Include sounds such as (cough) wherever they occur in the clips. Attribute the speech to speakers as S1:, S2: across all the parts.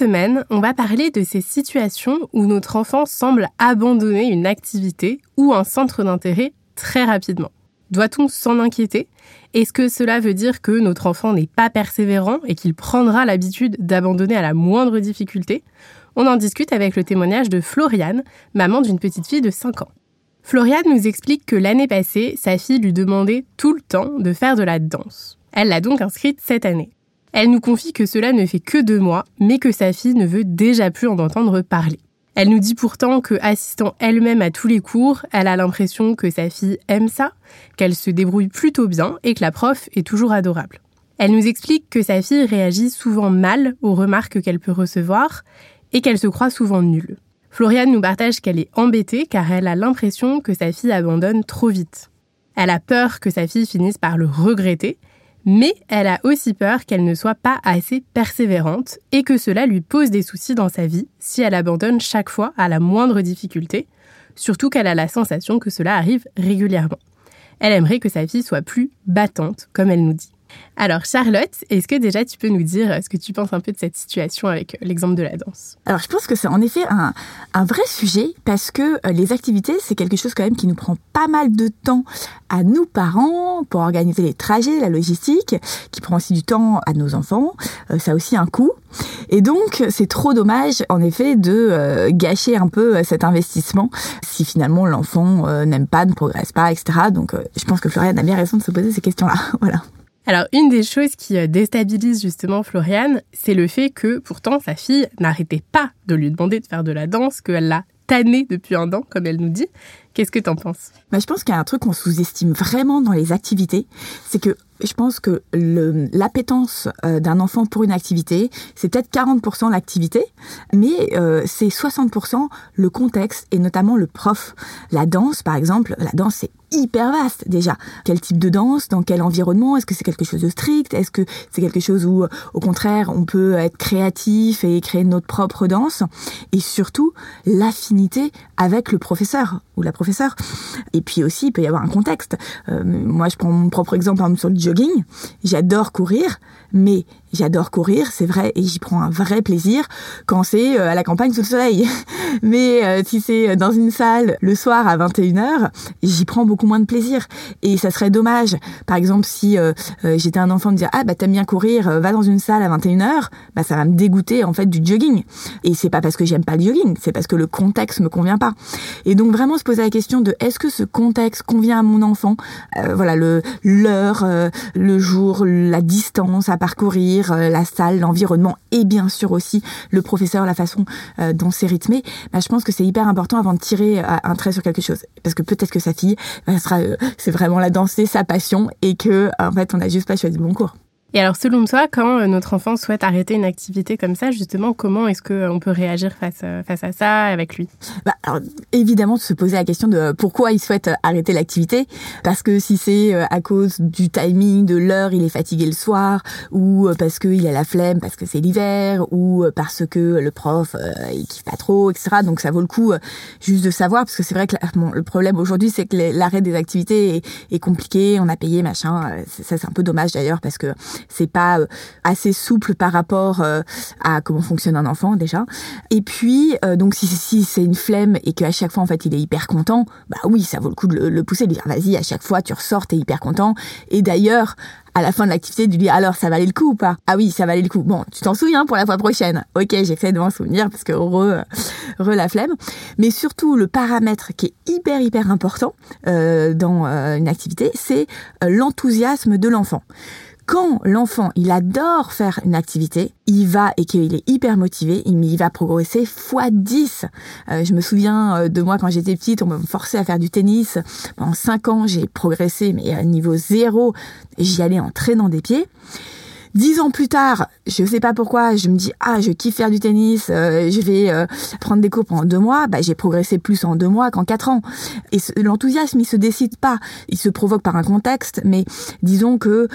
S1: Semaine, on va parler de ces situations où notre enfant semble abandonner une activité ou un centre d'intérêt très rapidement. Doit-on s'en inquiéter? Est-ce que cela veut dire que notre enfant n'est pas persévérant et qu'il prendra l'habitude d'abandonner à la moindre difficulté? On en discute avec le témoignage de Floriane, maman d'une petite fille de 5 ans. Floriane nous explique que l'année passée, sa fille lui demandait tout le temps de faire de la danse. Elle l'a donc inscrite cette année. Elle nous confie que cela ne fait que deux mois, mais que sa fille ne veut déjà plus en entendre parler. Elle nous dit pourtant que, assistant elle-même à tous les cours, elle a l'impression que sa fille aime ça, qu'elle se débrouille plutôt bien et que la prof est toujours adorable. Elle nous explique que sa fille réagit souvent mal aux remarques qu'elle peut recevoir et qu'elle se croit souvent nulle. Floriane nous partage qu'elle est embêtée car elle a l'impression que sa fille abandonne trop vite. Elle a peur que sa fille finisse par le regretter mais elle a aussi peur qu'elle ne soit pas assez persévérante et que cela lui pose des soucis dans sa vie si elle abandonne chaque fois à la moindre difficulté, surtout qu'elle a la sensation que cela arrive régulièrement. Elle aimerait que sa fille soit plus battante, comme elle nous dit. Alors Charlotte, est-ce que déjà tu peux nous dire ce que tu penses un peu de cette situation avec l'exemple de la danse?
S2: Alors je pense que c'est en effet un, vrai sujet parce que euh, les activités, c'est quelque chose quand même qui nous prend pas mal de temps à nous parents pour organiser les trajets, la logistique, qui prend aussi du temps à nos enfants. Euh, ça a aussi un coût. Et donc c'est trop dommage en effet de euh, gâcher un peu cet investissement si finalement l'enfant n'aime pas, ne progresse pas, etc. Donc je pense que Floriane a bien raison de se poser ces questions-là. (laughs) voilà.
S1: Alors, une des choses qui euh, déstabilise justement Floriane, c'est le fait que pourtant sa fille n'arrêtait pas de lui demander de faire de la danse, qu'elle l'a tannée depuis un an, comme elle nous dit. Qu'est-ce que t'en penses?
S2: Bah, Je pense qu'il y a un truc qu'on sous-estime vraiment dans les activités, c'est que je pense que l'appétence euh, d'un enfant pour une activité, c'est peut-être 40% l'activité, mais euh, c'est 60% le contexte et notamment le prof. La danse, par exemple, la danse, c'est hyper vaste déjà. Quel type de danse Dans quel environnement Est-ce que c'est quelque chose de strict Est-ce que c'est quelque chose où, au contraire, on peut être créatif et créer notre propre danse Et surtout, l'affinité avec le professeur ou la professeure. Et puis aussi, il peut y avoir un contexte. Euh, moi, je prends mon propre exemple sur le jogging. J'adore courir, mais j'adore courir, c'est vrai, et j'y prends un vrai plaisir quand c'est euh, à la campagne sous le soleil. (laughs) Mais euh, si c'est dans une salle le soir à 21h, j'y prends beaucoup moins de plaisir. Et ça serait dommage, par exemple, si euh, j'étais un enfant de dire ah bah t'aimes bien courir, va dans une salle à 21h, bah ça va me dégoûter en fait du jogging. Et c'est pas parce que j'aime pas le jogging, c'est parce que le contexte me convient pas. Et donc vraiment se poser la question de est-ce que ce contexte convient à mon enfant? Voilà le l'heure, le jour, la distance à parcourir, euh, la salle, l'environnement et bien sûr aussi le professeur, la façon euh, dont c'est rythmé, bah, je pense que c'est hyper important avant de tirer euh, un trait sur quelque chose. Parce que peut-être que sa fille, bah, sera, c'est vraiment la danse, sa passion et que en fait on n'a juste pas choisi le bon cours.
S1: Et alors, selon toi, quand euh, notre enfant souhaite arrêter une activité comme ça, justement, comment est-ce qu'on euh, peut réagir face, euh, face à ça avec lui?
S2: Bah, alors, Évidemment, se poser la question de pourquoi il souhaite arrêter l'activité? Parce que si c'est à cause du timing, de l'heure, il est fatigué le soir, ou parce qu'il a la flemme, parce que c'est l'hiver, ou parce que le prof, il kiffe pas trop, etc. Donc, ça vaut le coup juste de savoir, parce que c'est vrai que bon, le problème aujourd'hui, c'est que l'arrêt des activités est, est, compliqué, on a payé, machin. Ça, c'est un peu dommage d'ailleurs, parce que c'est pas euh, assez souple par rapport euh, à comment fonctionne un enfant déjà. Et puis euh, donc si, si c'est une flemme et qu'à chaque fois en fait il est hyper content, bah oui ça vaut le coup de le, pousser, de dire vas-y à chaque fois tu ressors t'es hyper content. Et d'ailleurs à la fin de l'activité, de lui dire alors ça valait le coup ou pas? Ah oui, ça valait le coup. Bon, tu t'en souviens pour la fois prochaine. Ok, j'essaie de m'en souvenir parce que heureux, re la flemme. Mais surtout, le paramètre qui est hyper hyper important dans une activité, c'est l'enthousiasme de l'enfant quand l'enfant, il adore faire une activité, il va et qu'il est hyper motivé, il va progresser x 10. Euh, je me souviens euh, de moi quand j'étais petite, on me forçait à faire du tennis. Pendant 5 ans, j'ai progressé, mais à niveau zéro, j'y allais en traînant des pieds. Dix ans plus tard, je sais pas pourquoi, je me dis ah je kiffe faire du tennis, euh, je vais euh, prendre des cours pendant deux mois. Bah, j'ai progressé plus en deux mois qu'en quatre ans. Et l'enthousiasme, il se décide pas, il se provoque par un contexte, mais disons que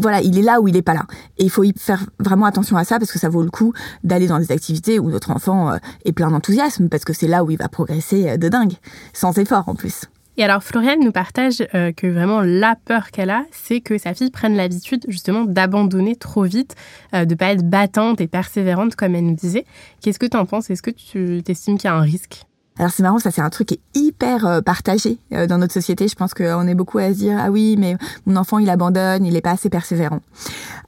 S2: voilà, il est là ou il est pas là. Et il faut y faire vraiment attention à ça parce que ça vaut le coup d'aller dans des activités où notre enfant euh, est plein d'enthousiasme parce que c'est là où il va progresser de dingue, sans effort en plus.
S1: Et alors Floriane nous partage euh, que vraiment la peur qu'elle a, c'est que sa fille prenne l'habitude justement d'abandonner trop vite, euh, de pas être battante et persévérante comme elle nous disait. Qu'est-ce que tu en penses? Est-ce que tu t'estimes qu'il y a un risque?
S2: Alors c'est marrant, ça c'est un truc qui est hyper euh, partagé euh, dans notre société. Je pense qu'on est beaucoup à se dire ah oui mais mon enfant il abandonne, il est pas assez persévérant.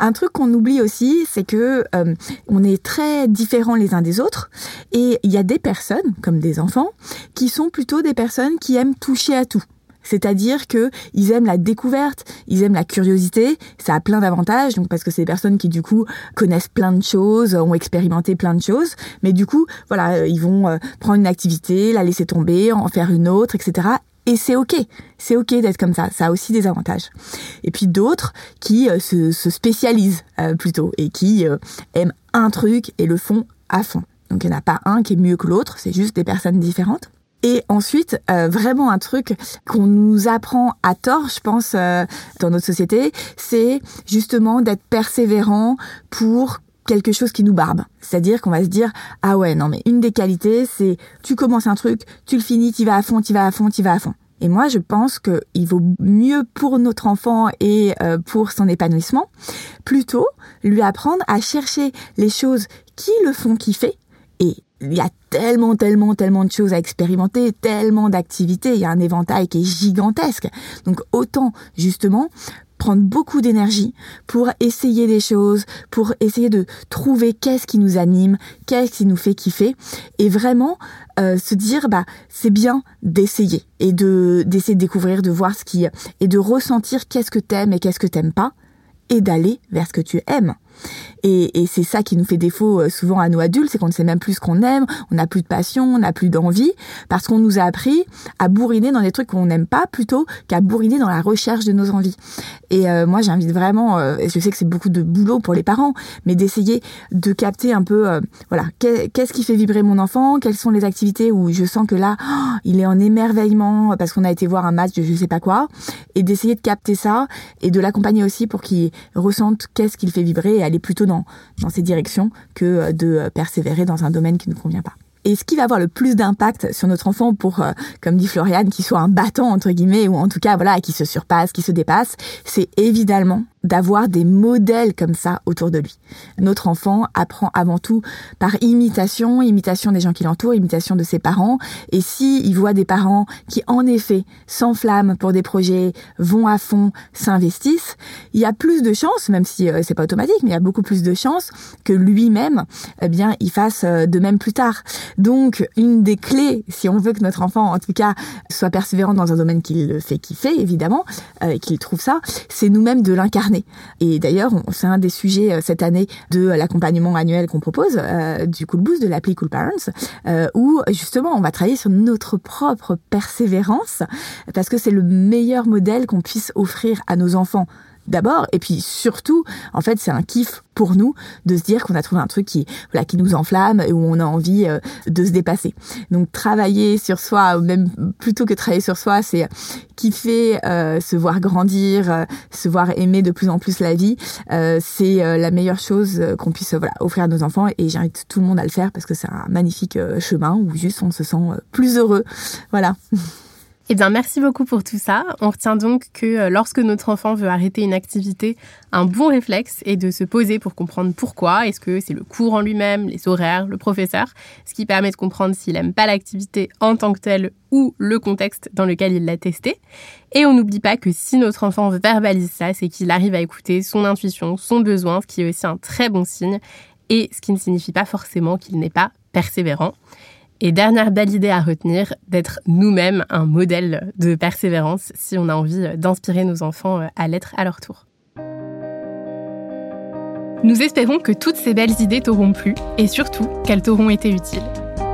S2: Un truc qu'on oublie aussi, c'est que euh, on est très différents les uns des autres et il y a des personnes comme des enfants qui sont plutôt des personnes qui aiment toucher à tout. C'est-à-dire que ils aiment la découverte, ils aiment la curiosité. Ça a plein d'avantages, donc parce que c'est des personnes qui du coup connaissent plein de choses, ont expérimenté plein de choses. Mais du coup, voilà, euh, ils vont euh, prendre une activité, la laisser tomber, en faire une autre, etc. Et c'est ok, c'est ok d'être comme ça. Ça a aussi des avantages. Et puis d'autres qui euh, se, spécialisent plutôt et qui aiment un truc et le font à fond. Donc il n'y en a pas un qui est mieux que l'autre, c'est juste des personnes différentes. Et ensuite, euh, vraiment un truc qu'on nous apprend à tort, je pense, euh, dans notre société, c'est justement d'être persévérant pour quelque chose qui nous barbe. C'est-à-dire qu'on va se dire, ah ouais, non mais une des qualités, c'est tu commences un truc, tu le finis, tu vas à fond, tu vas à fond, tu vas à fond. Et moi, je pense qu'il vaut mieux pour notre enfant et euh, pour son épanouissement, plutôt lui apprendre à chercher les choses qui le font kiffer et il y a tellement, tellement, tellement de choses à expérimenter, tellement d'activités, il y a un éventail qui est gigantesque. Donc autant justement prendre beaucoup d'énergie pour essayer des choses, pour essayer de trouver qu'est-ce qui nous anime, qu'est-ce qui nous fait kiffer, et vraiment euh, se dire bah c'est bien d'essayer et de d'essayer de découvrir, de voir ce qui et de ressentir qu'est-ce que t'aimes et qu'est-ce que t'aimes pas, et d'aller vers ce que tu aimes. Et, et c'est ça qui nous fait défaut euh, souvent à nous adultes, c'est qu'on ne sait même plus ce qu'on aime, on n'a plus de passion, on n'a plus d'envie, parce qu'on nous a appris à bourriner dans des trucs qu'on n'aime pas plutôt qu'à bourriner dans la recherche de nos envies. Et euh, moi, j'invite vraiment, euh, je sais que c'est beaucoup de boulot pour les parents, mais d'essayer de capter un peu, voilà, qu'est-ce qui fait vibrer mon enfant, quelles sont les activités où je sens que là, oh, il est en émerveillement parce qu'on a été voir un match de je sais pas quoi, et d'essayer de capter ça et de l'accompagner aussi pour qu'il ressente qu'est-ce qu'il fait vibrer aller plutôt dans, ces directions que euh, de euh, persévérer dans un domaine qui ne convient pas. Et ce qui va avoir le plus d'impact sur notre enfant pour, euh, comme dit Floriane, qu'il soit un battant entre guillemets, ou en tout cas voilà, qui se surpasse, qui se dépasse, c'est évidemment d'avoir des modèles comme ça autour de lui. Notre enfant apprend avant tout par imitation, imitation des gens qui l'entourent, imitation de ses parents. Et si il voit des parents qui, en effet, s'enflamment pour des projets, vont à fond, s'investissent, il y a plus de chances, même si euh, c'est pas automatique, mais il y a beaucoup plus de chances que lui-même, eh bien, il fasse euh, de même plus tard. Donc, une des clés, si on veut que notre enfant, en tout cas, soit persévérant dans un domaine qu'il fait kiffer, évidemment, euh, qu'il trouve ça, c'est nous-mêmes de l'incarner et d'ailleurs, c'est un des sujets euh, cette année de l'accompagnement annuel qu'on propose, euh, du Cool Boost, de l'appli Cool Parents, euh, où justement on va travailler sur notre propre persévérance, parce que c'est le meilleur modèle qu'on puisse offrir à nos enfants d'abord et puis surtout en fait c'est un kiff pour nous de se dire qu'on a trouvé un truc qui voilà qui nous enflamme et où on a envie euh, de se dépasser. Donc travailler sur soi même plutôt que travailler sur soi c'est kiffer euh, se voir grandir euh, se voir aimer de plus en plus la vie c'est la meilleure chose qu'on puisse voilà offrir à nos enfants et j'invite tout le monde à le faire parce que c'est un magnifique chemin où juste on se sent plus heureux. Voilà (laughs)
S1: Eh bien, merci beaucoup pour tout ça. On retient donc que euh, lorsque notre enfant veut arrêter une activité, un bon réflexe est de se poser pour comprendre pourquoi. Est-ce que c'est le cours en lui-même, les horaires, le professeur, ce qui permet de comprendre s'il n'aime pas l'activité en tant que telle ou le contexte dans lequel il l'a testé. Et on n'oublie pas que si notre enfant verbalise ça, c'est qu'il arrive à écouter son intuition, son besoin, ce qui est aussi un très bon signe, et ce qui ne signifie pas forcément qu'il n'est pas persévérant. Et dernière belle idée à retenir, d'être nous-mêmes un modèle de persévérance si on a envie d'inspirer nos enfants à l'être à leur tour.
S3: Nous espérons que toutes ces belles idées t'auront plu et surtout qu'elles t'auront été utiles.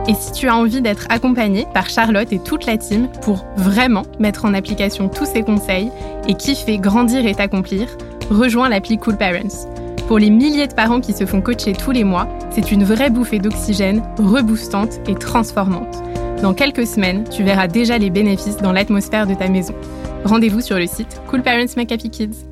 S3: Et si tu as envie d'être accompagné par Charlotte et toute la team pour vraiment mettre en application tous ces conseils et kiffer, grandir et t'accomplir, rejoins l'appli Cool Parents. Pour les milliers de parents qui se font coacher tous les mois, c'est une vraie bouffée d'oxygène, reboostante et transformante. Dans quelques semaines, tu verras déjà les bénéfices dans l'atmosphère de ta maison. Rendez-vous sur le site Cool Parents Make Happy Kids.